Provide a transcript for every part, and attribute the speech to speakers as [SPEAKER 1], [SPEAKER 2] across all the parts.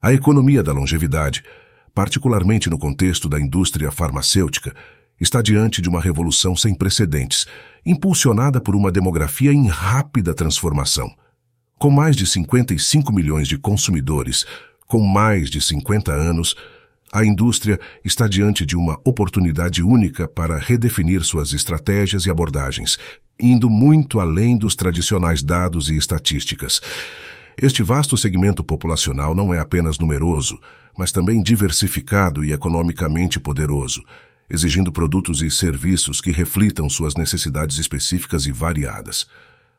[SPEAKER 1] A economia da longevidade, particularmente no contexto da indústria farmacêutica, está diante de uma revolução sem precedentes, impulsionada por uma demografia em rápida transformação. Com mais de 55 milhões de consumidores, com mais de 50 anos, a indústria está diante de uma oportunidade única para redefinir suas estratégias e abordagens, indo muito além dos tradicionais dados e estatísticas. Este vasto segmento populacional não é apenas numeroso, mas também diversificado e economicamente poderoso, exigindo produtos e serviços que reflitam suas necessidades específicas e variadas.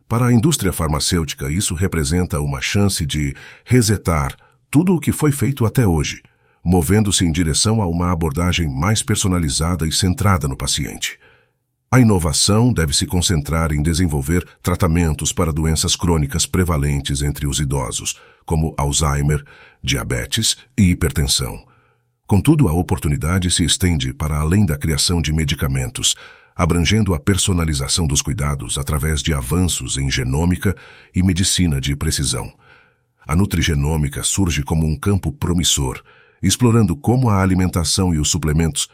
[SPEAKER 1] Para a indústria farmacêutica, isso representa uma chance de resetar tudo o que foi feito até hoje, movendo-se em direção a uma abordagem mais personalizada e centrada no paciente. A inovação deve se concentrar em desenvolver tratamentos para doenças crônicas prevalentes entre os idosos, como Alzheimer, diabetes e hipertensão. Contudo, a oportunidade se estende para além da criação de medicamentos, abrangendo a personalização dos cuidados através de avanços em genômica e medicina de precisão. A nutrigenômica surge como um campo promissor, explorando como a alimentação e os suplementos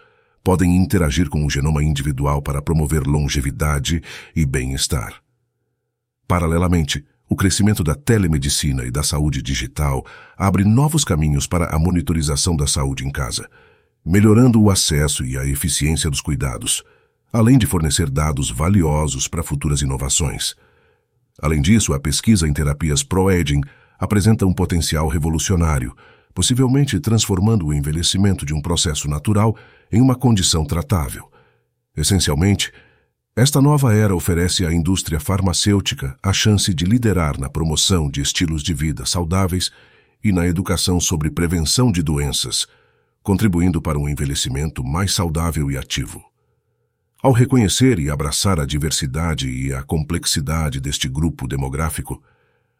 [SPEAKER 1] podem interagir com o genoma individual para promover longevidade e bem-estar. Paralelamente, o crescimento da telemedicina e da saúde digital abre novos caminhos para a monitorização da saúde em casa, melhorando o acesso e a eficiência dos cuidados, além de fornecer dados valiosos para futuras inovações. Além disso, a pesquisa em terapias pro-aging apresenta um potencial revolucionário, possivelmente transformando o envelhecimento de um processo natural em uma condição tratável. Essencialmente, esta nova era oferece à indústria farmacêutica a chance de liderar na promoção de estilos de vida saudáveis e na educação sobre prevenção de doenças, contribuindo para um envelhecimento mais saudável e ativo. Ao reconhecer e abraçar a diversidade e a complexidade deste grupo demográfico,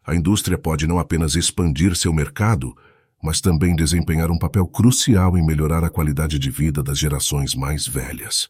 [SPEAKER 1] a indústria pode não apenas expandir seu mercado, mas também desempenhar um papel crucial em melhorar a qualidade de vida das gerações mais velhas.